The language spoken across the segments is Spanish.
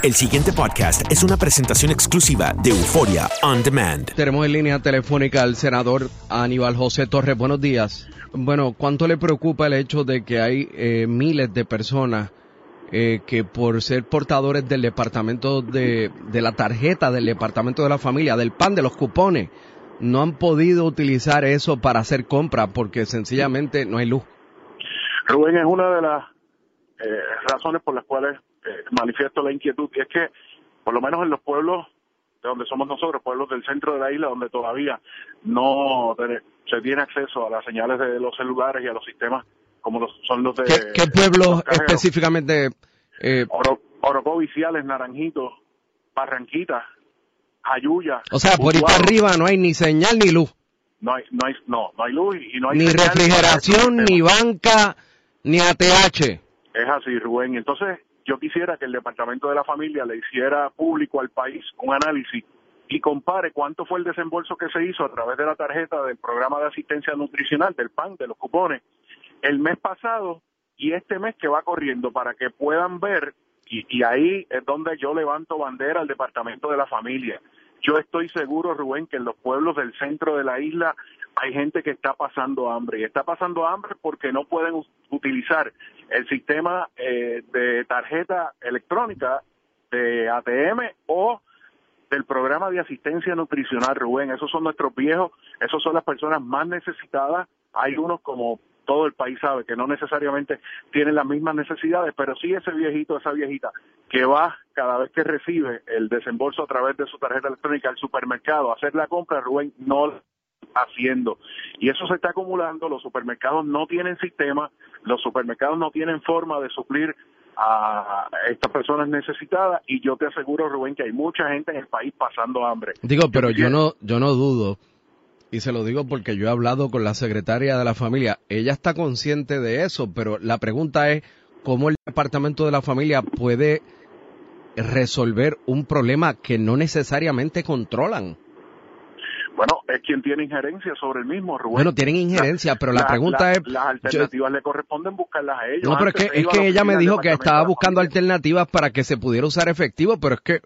El siguiente podcast es una presentación exclusiva de Euforia On Demand. Tenemos en línea telefónica al senador Aníbal José Torres. Buenos días. Bueno, ¿cuánto le preocupa el hecho de que hay eh, miles de personas eh, que por ser portadores del departamento de, de la tarjeta del departamento de la familia, del PAN, de los cupones, no han podido utilizar eso para hacer compras porque sencillamente no hay luz? Rubén es una de las eh, razones por las cuales eh, manifiesto la inquietud y es que por lo menos en los pueblos de donde somos nosotros, pueblos del centro de la isla donde todavía no se tiene acceso a las señales de los celulares y a los sistemas como los, son los de ¿Qué, qué pueblos específicamente? eh, Oro, Orocó, Viciales, Naranjito, Barranquita, Jayuya. o sea, por ir para arriba no hay ni señal ni luz, No hay, no hay, no, no hay luz y no hay ni refrigeración, estos ni banca, ni ATH. Es así, Rubén. Entonces, yo quisiera que el Departamento de la Familia le hiciera público al país un análisis y compare cuánto fue el desembolso que se hizo a través de la tarjeta del programa de asistencia nutricional, del PAN, de los cupones, el mes pasado y este mes que va corriendo para que puedan ver, y, ahí es donde yo levanto bandera al Departamento de la Familia. Yo estoy seguro, Rubén, que en los pueblos del centro de la isla hay gente que está pasando hambre y está pasando hambre porque no pueden utilizar el sistema eh, de tarjeta electrónica de ATM o del programa de asistencia nutricional, Rubén. Esos son nuestros viejos, esos son las personas más necesitadas. Hay unos como todo el país sabe que no necesariamente tienen las mismas necesidades, pero sí ese viejito, esa viejita que va cada vez que recibe el desembolso a través de su tarjeta electrónica al supermercado a hacer la compra, Rubén, no haciendo. Y eso se está acumulando, los supermercados no tienen sistema, los supermercados no tienen forma de suplir a estas personas necesitadas y yo te aseguro, Rubén, que hay mucha gente en el país pasando hambre. Digo, pero yo no, yo no dudo, y se lo digo porque yo he hablado con la secretaria de la familia, ella está consciente de eso, pero la pregunta es, ¿cómo el departamento de la familia puede resolver un problema que no necesariamente controlan? Bueno, es quien tiene injerencia sobre el mismo, Rubén. Bueno, tienen injerencia, pero la pregunta es- Las alternativas le corresponden buscarlas a ellos. No, pero es que, es que la ella me dijo que estaba buscando alternativas para que se pudiera usar efectivo, pero es que,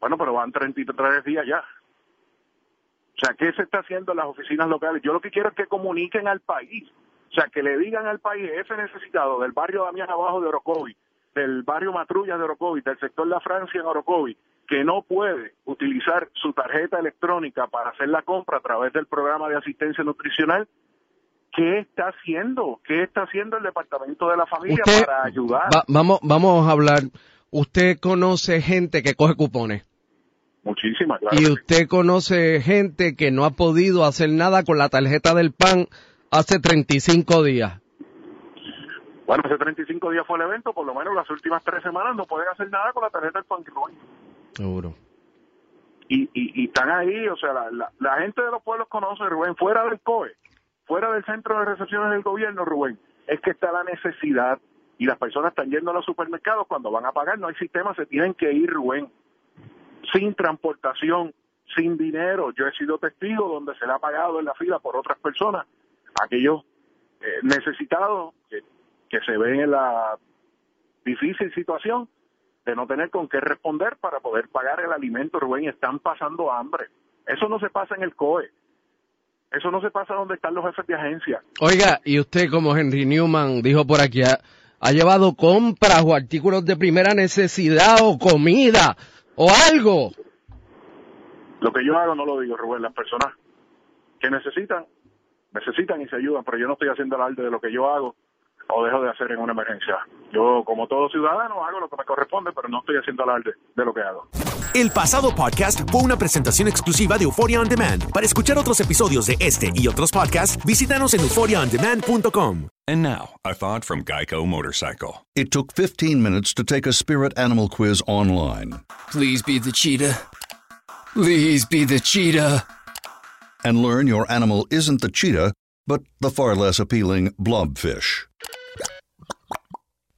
Bueno, pero van 33 días ya. O sea, ¿qué se está haciendo en las oficinas locales? Yo lo que quiero es que comuniquen al país. O sea, que le digan al país, ese necesitado del barrio Damián abajo de Orocovi, del barrio Matrulla de Orocovi, del sector La Francia en Orocovi, que no puede utilizar su tarjeta electrónica para hacer la compra a través del programa de asistencia nutricional, ¿qué está haciendo? ¿Qué está haciendo el Departamento de la Familia Usted- para ayudar? Va- vamos, vamos a hablar. ¿Usted conoce gente que coge cupones? Muchísimas, claro. Y usted conoce gente que no ha podido hacer nada con la tarjeta del PAN hace 35 días. Bueno, hace 35 días fue el evento, por lo menos las últimas tres semanas no pueden hacer nada con la tarjeta del Panquirroy. Seguro. y, y, y están ahí, o sea, la, la, gente de los pueblos conoce, Rubén, fuera del COE, fuera del centro de recepciones del gobierno, Rubén, es que está la necesidad y las personas están yendo a los supermercados cuando van a pagar, no hay sistema, se tienen que ir, Rubén, sin transportación, sin dinero. Yo he sido testigo donde se le ha pagado en la fila por otras personas, aquellos eh, necesitados que, que se ven en la difícil situación de no tener con qué responder para poder pagar el alimento, Rubén, están pasando hambre. Eso no se pasa en el COE. Eso no se pasa donde están los jefes de agencia. Oiga, y usted como Henry Newman dijo por aquí, ha, ha llevado compras o artículos de primera necesidad o comida o algo. Lo que yo hago no lo digo, Rubén. Las personas que necesitan, necesitan y se ayudan, pero yo no estoy haciendo alarde de lo que yo hago o dejo de hacer en una emergencia. Yo, como todo ciudadano, hago lo que me corresponde, pero no estoy haciendo alarde de lo que hago. El pasado podcast fue una presentación exclusiva de Euphoria On Demand. Para escuchar otros episodios de este y otros podcasts, visítanos en euphoriaondemand.com. And now, a thought from Geico Motorcycle. It took 15 minutes to take a spirit animal quiz online Please be the cheetah. Please be the cheetah. and learn your animal isn't the cheetah, but the far less appealing blobfish.